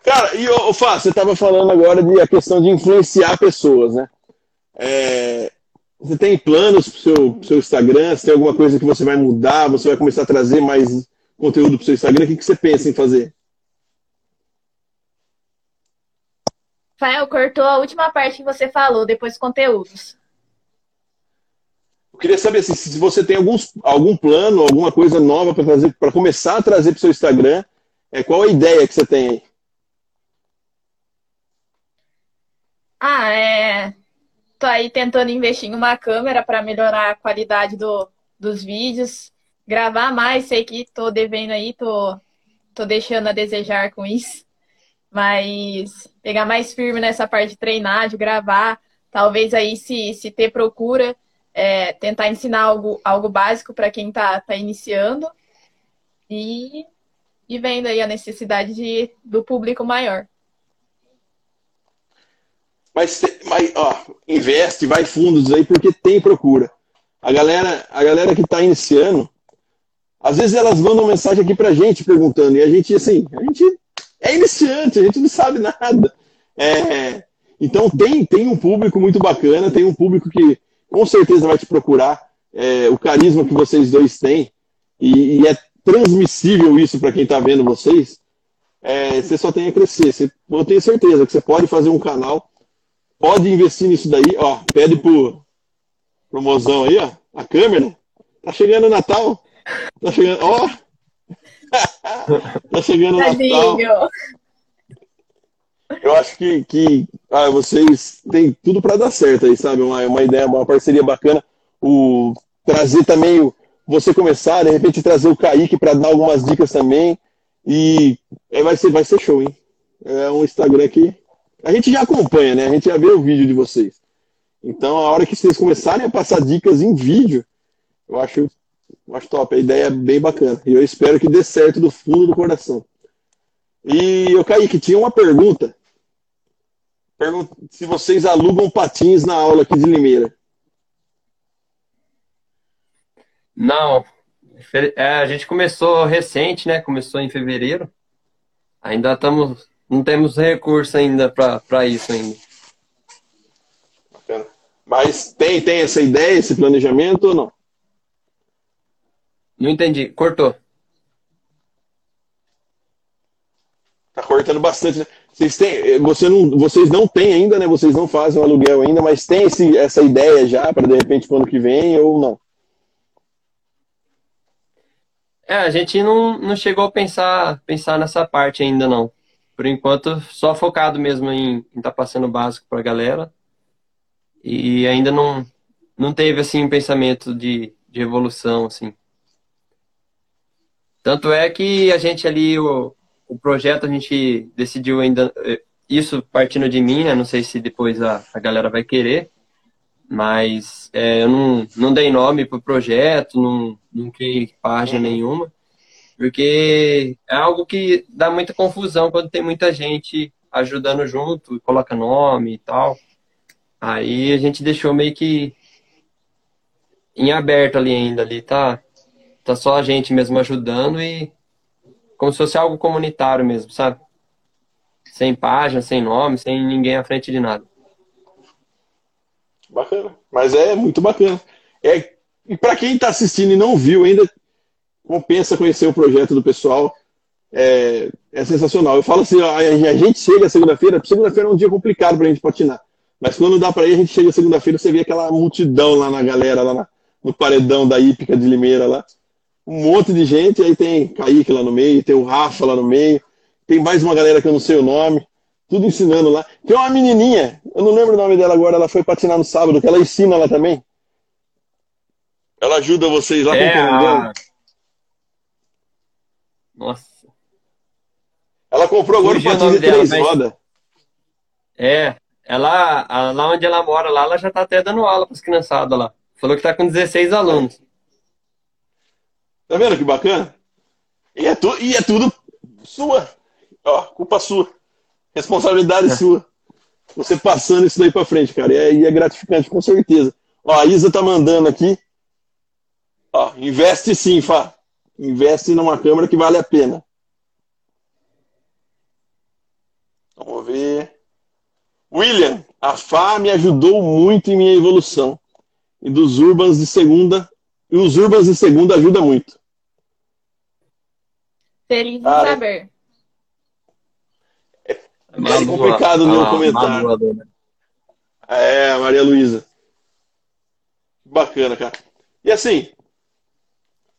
Cara, e o Fá, você estava falando agora de a questão de influenciar pessoas, né? É, você tem planos para o seu, seu Instagram? Se tem alguma coisa que você vai mudar? Você vai começar a trazer mais conteúdo para o seu Instagram? O que, que você pensa em fazer? Rafael, cortou a última parte que você falou, depois conteúdos. Eu queria saber assim, se você tem alguns, algum plano, alguma coisa nova para fazer, para começar a trazer para o seu Instagram. É, qual a ideia que você tem aí? Ah, é. Tô aí tentando investir em uma câmera para melhorar a qualidade do, dos vídeos, gravar mais. Sei que tô devendo aí, tô, tô deixando a desejar com isso. Mas pegar mais firme nessa parte de treinar, de gravar. Talvez aí, se, se ter procura, é, tentar ensinar algo, algo básico para quem tá, tá iniciando. E, e vendo aí a necessidade de, do público maior. Mas, mas ó, investe, vai fundos aí, porque tem procura. A galera, a galera que está iniciando, às vezes elas mandam mensagem aqui pra gente perguntando, e a gente, assim, a gente é iniciante, a gente não sabe nada. É, então tem, tem um público muito bacana, tem um público que com certeza vai te procurar. É, o carisma que vocês dois têm, e, e é transmissível isso para quem está vendo vocês, é, você só tem a crescer. Você, eu tenho certeza que você pode fazer um canal pode investir nisso daí, ó. Pede pro, pro mozão aí, ó. A câmera. Tá chegando o Natal. Tá chegando, ó. tá chegando o Natal. Eu acho que, que ah, vocês têm tudo para dar certo aí, sabe? Uma, uma ideia, uma parceria bacana. O, trazer também o, você começar, de repente trazer o Kaique para dar algumas dicas também. E é, vai, ser, vai ser show, hein? É um Instagram aqui a gente já acompanha, né? A gente já vê o vídeo de vocês. Então, a hora que vocês começarem a passar dicas em vídeo, eu acho, eu acho top. A ideia é bem bacana. E eu espero que dê certo do fundo do coração. E eu caí que tinha uma pergunta. Pergunta se vocês alugam patins na aula aqui de Limeira. Não. É, a gente começou recente, né? Começou em fevereiro. Ainda estamos não temos recurso ainda para isso ainda. Bacana. Mas tem, tem essa ideia, esse planejamento ou não? Não entendi. Cortou. Tá cortando bastante. Né? Vocês, têm, você não, vocês não têm ainda, né? Vocês não fazem o aluguel ainda, mas tem esse, essa ideia já para de repente quando que vem ou não? É, a gente não, não chegou a pensar, pensar nessa parte ainda não por enquanto, só focado mesmo em estar tá passando o básico para a galera. E ainda não, não teve, assim, um pensamento de, de evolução, assim. Tanto é que a gente ali, o, o projeto, a gente decidiu ainda, eh, isso partindo de mim, né? Não sei se depois a, a galera vai querer, mas é, eu não, não dei nome pro projeto, não, não criei página nenhuma. Porque é algo que dá muita confusão quando tem muita gente ajudando junto, coloca nome e tal. Aí a gente deixou meio que em aberto ali ainda ali, tá? Tá só a gente mesmo ajudando e como se fosse algo comunitário mesmo, sabe? Sem página, sem nome, sem ninguém à frente de nada. Bacana. Mas é muito bacana. É, e para quem está assistindo e não viu ainda, compensa conhecer o projeto do pessoal. É, é sensacional. Eu falo assim, ó, a gente chega segunda-feira, segunda-feira é um dia complicado para a gente patinar. Mas quando dá para ir, a gente chega segunda-feira, você vê aquela multidão lá na galera, lá na, no paredão da Hípica de Limeira lá. Um monte de gente, aí tem Kaique lá no meio, tem o Rafa lá no meio, tem mais uma galera que eu não sei o nome, tudo ensinando lá. Tem uma menininha, eu não lembro o nome dela agora, ela foi patinar no sábado, que ela ensina lá também. Ela ajuda vocês lá é, com o nossa. Ela comprou agora o patins de três rodas. É, ela, lá onde ela mora, lá, ela já tá até dando aula para as criançadas lá. Falou que tá com 16 alunos. Tá vendo que bacana? E é, tu, e é tudo sua. Ó, culpa sua. Responsabilidade é. sua. Você passando isso daí para frente, cara. E é, e é gratificante, com certeza. Ó, a Isa tá mandando aqui Ó, investe sim, Fá. Investe numa câmera que vale a pena. Vamos ver. William, a Fá me ajudou muito em minha evolução. E dos Urbans de segunda. E os Urbans de segunda ajudam muito. Feliz de Ah, é. saber. É complicado não comentar. É, Maria Luísa. Bacana, cara. E assim,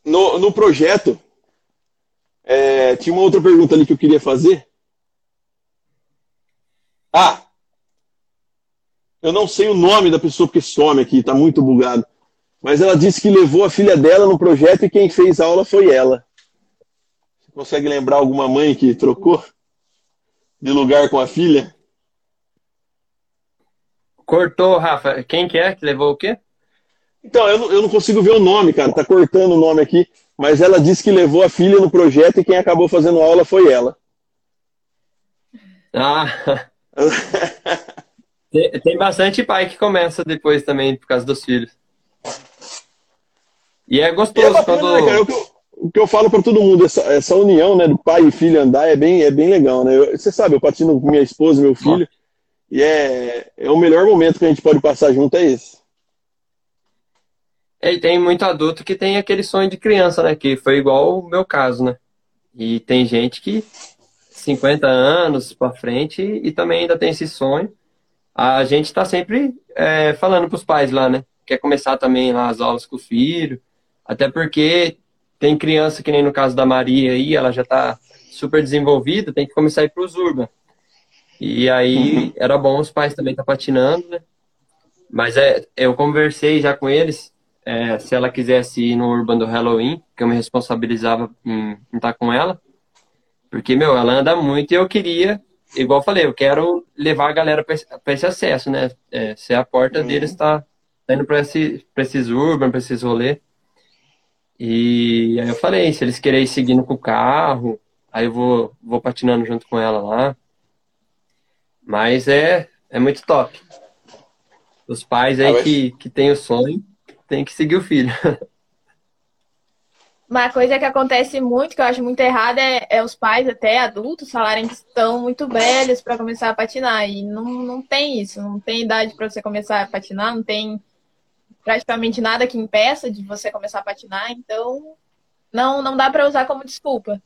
no, no projeto, é, tinha uma outra pergunta ali que eu queria fazer. Ah! Eu não sei o nome da pessoa porque some aqui, tá muito bugado. Mas ela disse que levou a filha dela no projeto e quem fez a aula foi ela. Você consegue lembrar alguma mãe que trocou de lugar com a filha? Cortou, Rafa. Quem que é que levou o quê? Então, eu não, eu não consigo ver o nome, cara. Tá cortando o nome aqui. Mas ela disse que levou a filha no projeto e quem acabou fazendo aula foi ela. Ah, tem, tem bastante pai que começa depois também por causa dos filhos. E é E é gostoso bacana, quando. né, cara? O que eu, o que eu falo para todo mundo, essa, essa união né, do pai e filho andar é bem, é bem legal, né? Eu- você sabe, eu patino com minha esposa e meu filho. E é, é o melhor momento que a gente pode passar junto, é esse. E tem muito adulto que tem aquele sonho de criança, né? Que foi igual o meu caso, né? E tem gente que 50 anos pra frente e também ainda tem esse sonho. A gente tá sempre é, falando pros pais lá, né? Quer começar também lá as aulas com o filho. Até porque tem criança que nem no caso da Maria aí, ela já tá super desenvolvida, tem que começar a ir pros urban. E aí era bom os pais também estar patinando, né? Mas é, eu conversei já com eles, é, se ela quisesse ir no Urban do Halloween, que eu me responsabilizava em estar com ela. Porque, meu, ela anda muito e eu queria, igual eu falei, eu quero levar a galera para esse, esse acesso, né? É, ser a porta Uhum. deles tá, tá indo para esse, pra esses Urban, para esses rolês. E aí eu falei, se eles querem ir seguindo com o carro, aí eu vou, vou patinando junto com ela lá. Mas é, é muito top. Os pais aí Ah, que, que têm o sonho, tem que seguir o filho. Uma coisa que acontece muito, que eu acho muito errada, é, é os pais, até adultos, falarem que estão muito velhos para começar a patinar. E não, não tem isso, não tem idade para você começar a patinar, não tem praticamente nada que impeça de você começar a patinar, então não, não dá para usar como desculpa.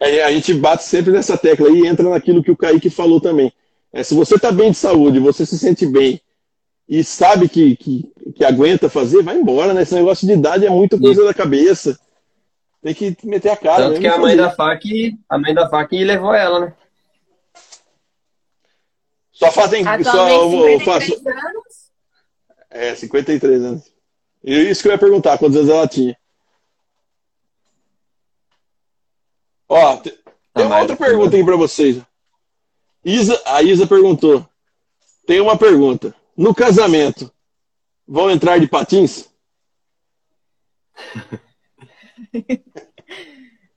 É, a gente bate sempre nessa tecla aí e entra naquilo que o Kaique falou também. É, se você está bem de saúde, você se sente bem e sabe que, que, que aguenta fazer, vai embora, né? Esse negócio de idade é muita coisa da cabeça. Tem que meter a cara. Tanto que a mãe da FAC, a mãe da FAC levou ela, né? Só fazem. Só, Atualmente, eu faço, 53 anos. é, 53 anos. E isso que eu ia perguntar, quantos anos ela tinha. Ó, te- tem uma mais outra pergunta aí pra vocês. Isa, a Isa perguntou. Tem uma pergunta. No casamento, vão entrar de patins?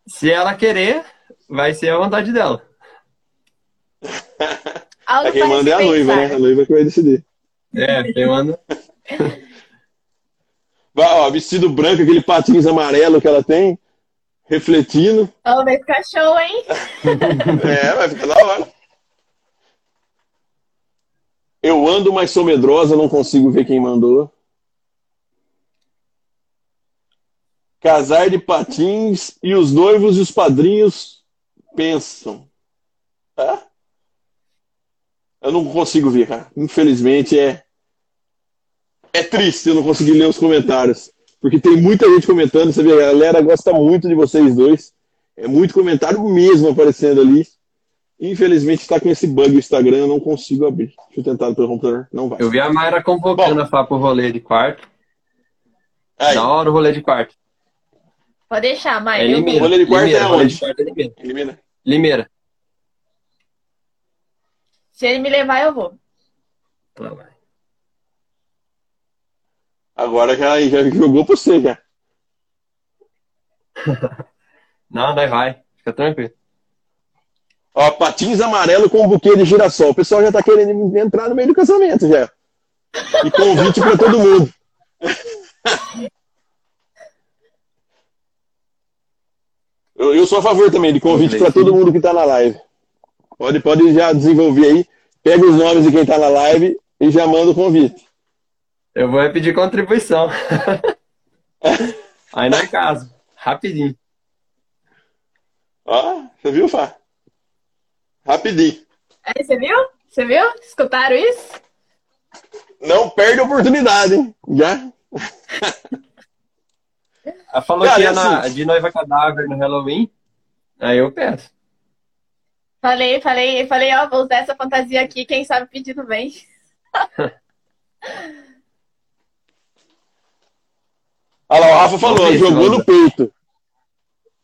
Se ela querer, vai ser a vontade dela. Algo É quem manda é a noiva, né? A noiva que vai decidir. É, quem manda. Vai, ó, vestido branco, aquele patins amarelo que ela tem, refletindo. Oh, vai ficar show, hein? É, vai ficar da hora. Eu ando, mas sou medrosa, não consigo ver quem mandou. Casar de patins e os noivos e os padrinhos pensam. É? Eu não consigo ver, cara. Infelizmente é. É triste eu não conseguir ler os comentários. Porque tem muita gente comentando. Você vê, a galera gosta muito de vocês dois. É muito comentário mesmo aparecendo ali. Infelizmente está com esse bug o Instagram, eu não consigo abrir. Deixa eu tentar pelo computador, não vai. Eu vi a Mayra convocando Bom. a Fá pro rolê de quarto. Aí, Da hora o rolê de quarto. Pode deixar, É Maia. eu Limeira. vou. Rolê de quarto Limeira, é onde? de quarto é Limeira. Limeira. Se ele me levar, eu vou. Lá vai. Agora já, já jogou pra você, já. Não, daí vai. Fica tranquilo. Ó, patins amarelo com buquê de girassol. O pessoal já tá querendo entrar no meio do casamento já. E convite para todo mundo. Eu, eu, sou a favor também de convite para todo mundo que está na live. Pode, pode já desenvolver aí. Pega os nomes de quem está na live e já manda o convite. Eu vou pedir contribuição. aí não é caso. Rapidinho. Ó, você viu, Fá? Rapidinho. É, você viu? Você viu? Escutaram isso? Não perde a oportunidade, hein? Já? Ela falou Cara, que ia na, assim... de noiva cadáver no Halloween. Aí eu peço. Falei, falei, falei, ó, vou usar essa fantasia aqui, quem sabe pedindo bem. Olha lá, o Rafa falou, jogou no peito.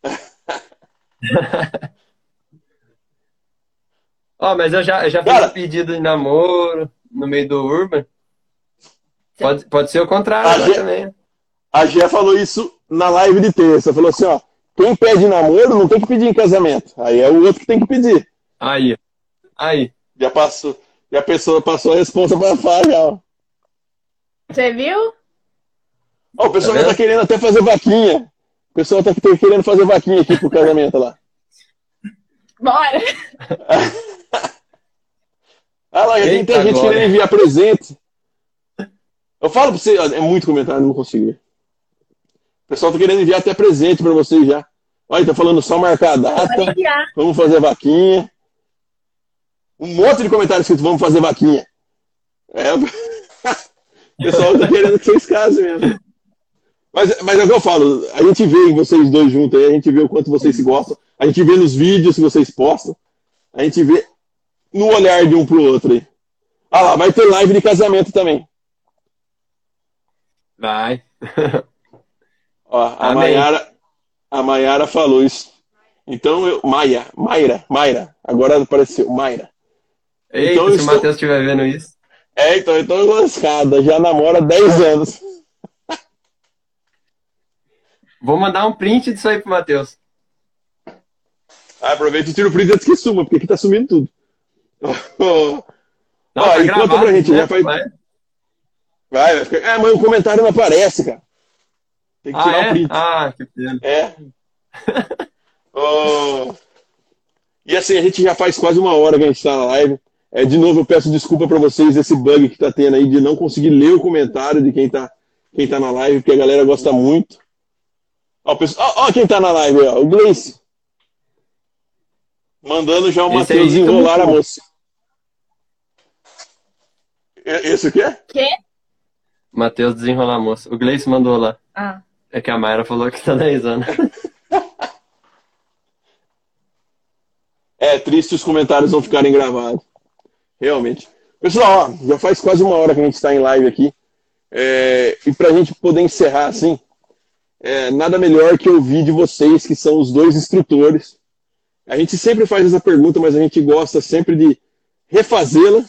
Ó, oh, mas eu já, eu já fiz um pedido de namoro no meio do Urban. Pode, pode ser o contrário a também. A Gé falou isso na live de terça. Falou assim, ó, quem pede namoro não tem que pedir em casamento. Aí é o outro que tem que pedir. Aí. Aí. Já passou. E a pessoa passou a resposta para fora já, ó. Você viu? Ó, o pessoal tá, já tá querendo até fazer vaquinha. O pessoal tá querendo fazer vaquinha aqui pro casamento lá. Bora! Ah lá, tem, tem gente querendo enviar presente. Eu falo pra você, é muito comentário, não consigo ver. O pessoal tá querendo enviar até presente pra vocês já. Olha, tá falando só marcar a data. Vamos fazer vaquinha. Um monte de comentários escrito, vamos fazer vaquinha. É. O pessoal tá querendo que vocês casem mesmo. Mas, mas é o que eu falo, a gente vê vocês dois juntos aí, a gente vê o quanto vocês se gostam, a gente vê nos vídeos que vocês postam, a gente vê no olhar de um pro outro aí. Ah lá, vai ter live de casamento também. Vai. Ó, a Mayara, a Mayara falou isso. Então eu. Maia, Mayra, Mayra. Agora apareceu, Mayra. Eita, então, se estou... o Matheus estiver vendo isso. É, então eu tô lascada, já namora 10 anos. Vou mandar um print disso aí pro Matheus. Ah, aproveita e tira o print antes que suma, porque aqui tá sumindo tudo. Não, Ó, tá e conta pra gente, né? já faz. Vai, vai ficar. É, mas o comentário não aparece, cara. Tem que ah, tirar é? o print. Ah, que pena. É. oh. E assim, a gente já faz quase uma hora que a gente tá na live. É, de novo, eu peço desculpa para vocês desse bug que tá tendo aí de não conseguir ler o comentário de quem tá, quem tá na live, porque a galera gosta muito. Ó, pessoal, ó, ó quem tá na live, ó, o Gleice. Mandando já o Matheus enrolar a moça. Esse o quê? Quê? Matheus desenrolar a moça. O Gleice mandou lá. Ah. É que a Mayra falou que tá 10 anos. é triste os comentários não ficarem gravados. Realmente. Pessoal, ó, já faz quase uma hora que a gente está em live aqui. É, e para a gente poder encerrar assim, é, nada melhor que ouvir de vocês, que são os dois instrutores. A gente sempre faz essa pergunta, mas a gente gosta sempre de refazê-la.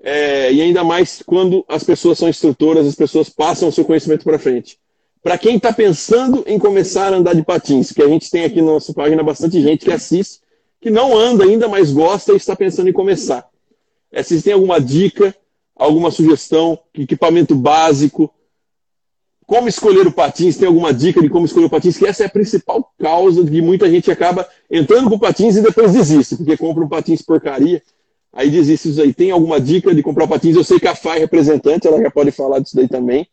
É, e ainda mais quando as pessoas são instrutoras, as pessoas passam o seu conhecimento para frente. Para quem está pensando em começar a andar de patins, que a gente tem aqui na nossa página bastante gente que assiste, que não anda ainda, mas gosta e está pensando em começar. É, se tem alguma dica, alguma sugestão, equipamento básico, como escolher o patins, tem alguma dica de como escolher o patins, que essa é a principal causa de que muita gente acaba entrando com patins e depois desiste, porque compra um patins porcaria, aí desiste isso aí. Tem alguma dica de comprar patins? Eu sei que a FAI é representante, ela já pode falar disso daí também.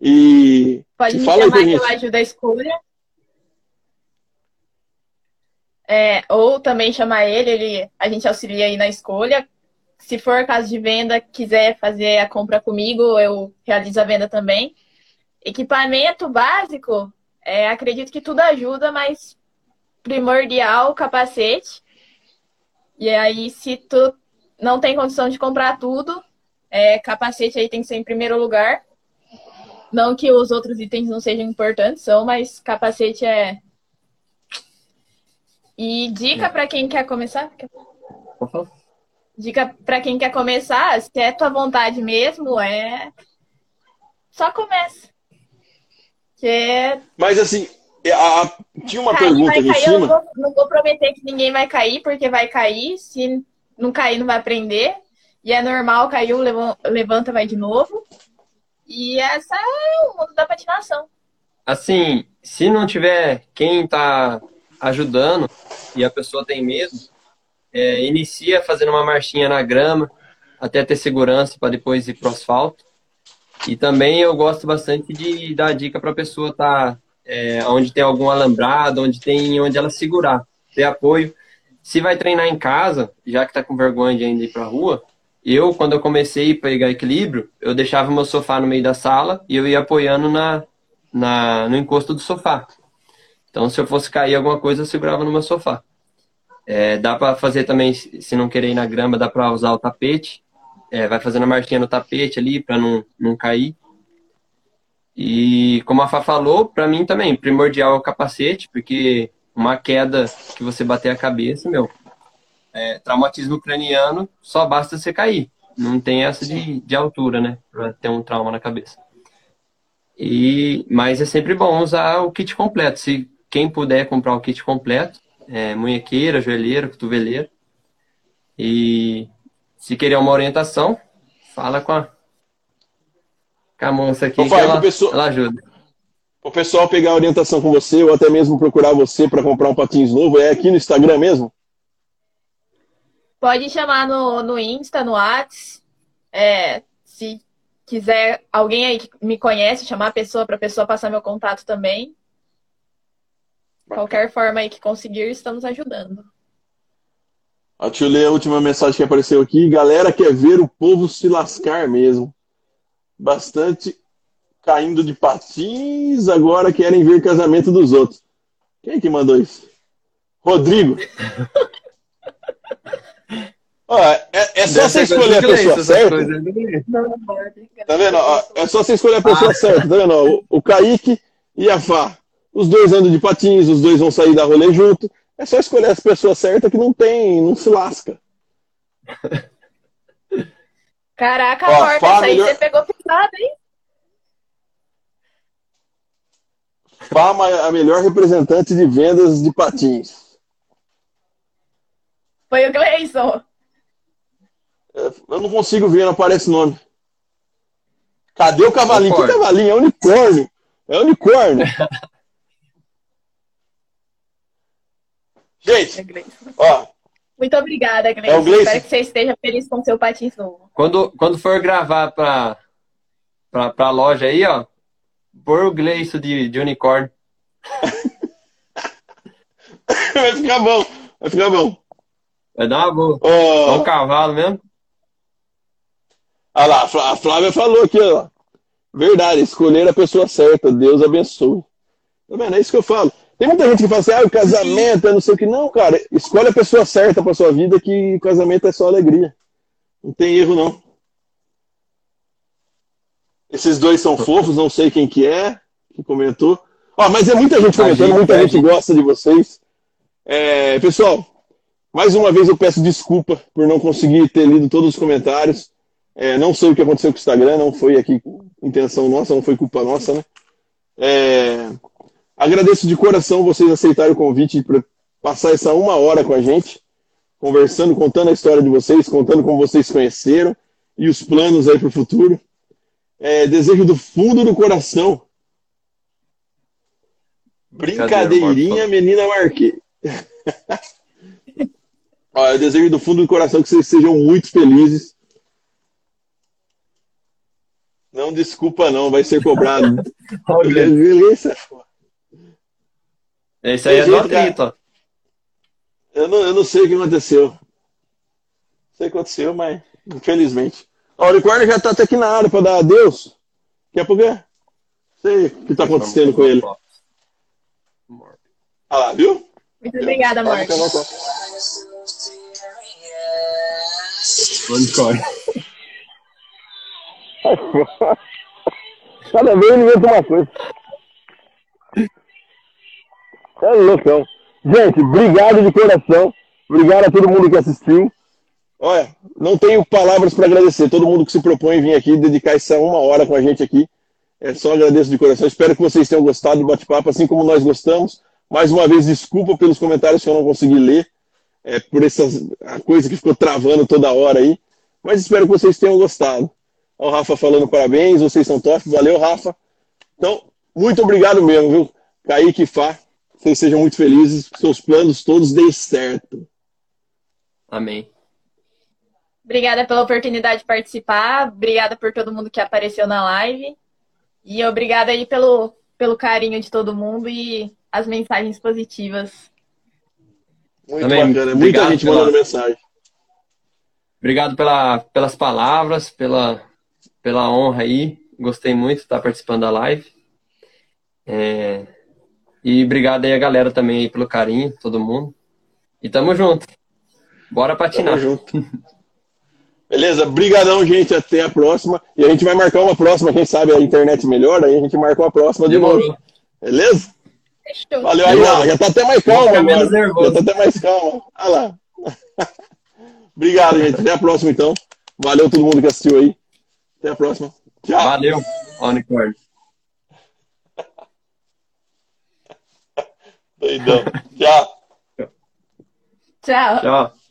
E pode me fala chamar que eu ajudo a escolha. É, ou também chamar ele, ele, a gente auxilia aí na escolha se for caso de venda, quiser fazer a compra comigo, eu realizo a venda também. Equipamento básico, é, acredito que tudo ajuda, mas primordial capacete. E aí, se tu não tem condição de comprar tudo, é, capacete aí tem que ser em primeiro lugar. Não que os outros itens não sejam importantes, são, mas capacete é. E dica para quem quer começar? Dica para quem quer começar, se é tua vontade mesmo, é só começa. Que... É Mas assim, a, a, tinha uma cair, pergunta aqui em cima. Eu não vou, não vou prometer que ninguém vai cair, porque vai cair. Se não cair, não vai aprender. E é normal, caiu, levanta, vai de novo. E essa é o mundo da patinação. Assim, se não tiver quem está ajudando e a pessoa tem medo, é, inicia fazendo uma marchinha na grama até ter segurança para depois ir para o asfalto. E também eu gosto bastante de dar dica para a pessoa tá, é, onde tem algum alambrado, onde tem onde ela segurar, ter apoio. Se vai treinar em casa, já que está com vergonha de ainda ir para a rua, eu, quando eu comecei a pegar equilíbrio, eu deixava meu sofá no meio da sala e eu ia apoiando na, na, no encosto do sofá. Então, se eu fosse cair alguma coisa, eu segurava no meu sofá. É, dá para fazer também, se não querer ir na grama, dá para usar o tapete. É, vai fazendo a marquinha no tapete ali para não, não cair. E como a Fá falou, para mim também, primordial é o capacete, porque uma queda que você bater a cabeça, meu, é, traumatismo craniano, só basta você cair. Não tem essa de, de altura, né? Pra ter um trauma na cabeça. E, mas é sempre bom usar o kit completo. Se quem puder comprar o kit completo, é, munhequeira, joelheira, cotoveleira. E se querer uma orientação, fala com a, com a moça aqui Ô, que ela, pessoal, ela ajuda. O pessoal pegar a orientação com você ou até mesmo procurar você para comprar um patins novo, é aqui no Instagram mesmo? Pode chamar no, no Insta, no Whats. É, se quiser alguém aí que me conhece, chamar a pessoa para a pessoa passar meu contato também. Qualquer forma aí que conseguir, estamos ajudando. Deixa eu ler a última mensagem que apareceu aqui. Galera quer ver o povo se lascar mesmo. Bastante caindo de patins, agora querem ver casamento dos outros. Quem é que mandou isso? Rodrigo. Ó, é, é só você escolher a pessoa certa. Tá vendo? Ó, é só você escolher a pessoa ah. certa, tá vendo? Ó, o, o Kaique e a Fá. Os dois andam de patins, os dois vão sair da rolê junto. É só escolher as pessoas certas que não tem, não se lasca. Caraca, Ó, Morta, Fá, melhor... aí você pegou pesado, hein? Fama a melhor representante de vendas de patins. Foi o Gleison. Eu não consigo ver, não aparece nome. Cadê o cavalinho? Que cavalinho? É unicórnio. É unicórnio. Gente, é ó. Muito obrigada, Gleice. É o Gleice. Espero que você esteja feliz com o seu patins novo. Quando, quando for gravar pra, pra, pra loja aí, ó, por o Gleice de, de unicórnio. vai ficar bom. Vai ficar bom. Vai dar uma boa. Oh. É um cavalo mesmo. Olha lá, a Flávia falou aqui, ó. Verdade, escolher a pessoa certa. Deus abençoe. Tá vendo? É isso que eu falo. Tem muita gente que fala assim, ah, o casamento é não sei o que. Não, cara, escolhe a pessoa certa pra sua vida que o casamento é só alegria. Não tem erro, não. Esses dois são fofos, não sei quem que é, que comentou. Ó, mas é muita gente comentando, gente, muita gente gosta de vocês. É, pessoal, mais uma vez eu peço desculpa por não conseguir ter lido todos os comentários. É, não sei o que aconteceu com o Instagram, não foi aqui intenção nossa, não foi culpa nossa, né? É, agradeço de coração vocês aceitarem o convite para passar essa uma hora com a gente, conversando, contando a história de vocês, contando como vocês conheceram e os planos aí para o futuro. É, desejo do fundo do coração. Brincadeirinha, menina Marquês. eu desejo do fundo do coração que vocês sejam muito felizes Não, desculpa não, vai ser cobrado. Beleza. Esse aí é do atrito, Eu não, eu não sei o que aconteceu. Não sei o que aconteceu, mas infelizmente. Ó, o unicórnio já tá até aqui na área para dar adeus. Daqui a pouco é. Sei o que está acontecendo com ele. Ah lá, viu? Muito obrigada, Marcos. Unicórnio. Cada vez ele inventa uma coisa. É loucão. Gente, obrigado de coração. Obrigado a todo mundo que assistiu. Olha, não tenho palavras para agradecer. Todo mundo que se propõe vir aqui dedicar essa uma hora com a gente aqui. É só agradeço de coração. Espero que vocês tenham gostado do bate-papo, assim como nós gostamos. Mais uma vez, desculpa pelos comentários que eu não consegui ler, é, por essa a coisa que ficou travando toda hora aí. Mas espero que vocês tenham gostado. Olha o Rafa falando parabéns, vocês são top. Valeu, Rafa. Então, muito obrigado mesmo, viu? Kaique Fá, vocês sejam muito felizes, que seus planos todos deem certo. Amém. Obrigada pela oportunidade de participar. Obrigada por todo mundo que apareceu na live. E obrigada aí pelo, pelo carinho de todo mundo e as mensagens positivas. Muito Também, bacana. Muita obrigado gente pela- mandando mensagem. Obrigado pela, pelas palavras, pela, pela honra aí. Gostei muito de estar participando da live. É, E obrigado aí a galera também aí pelo carinho, todo mundo. E tamo junto. Bora patinar. Tamo junto. Beleza? Brigadão, gente. Até a próxima. E a gente vai marcar uma próxima. Quem sabe a internet melhora, aí a gente marca uma próxima de Demorou. novo. Beleza? Fechou. Valeu aí. Já tá até mais calmo Fica agora. Já tá até mais calmo. Olha lá. Obrigado, gente. Até a próxima, então. Valeu todo mundo que assistiu aí. Até a próxima. Tchau. Valeu, unicórnio. Doidão. Tchau. Tchau. Tchau.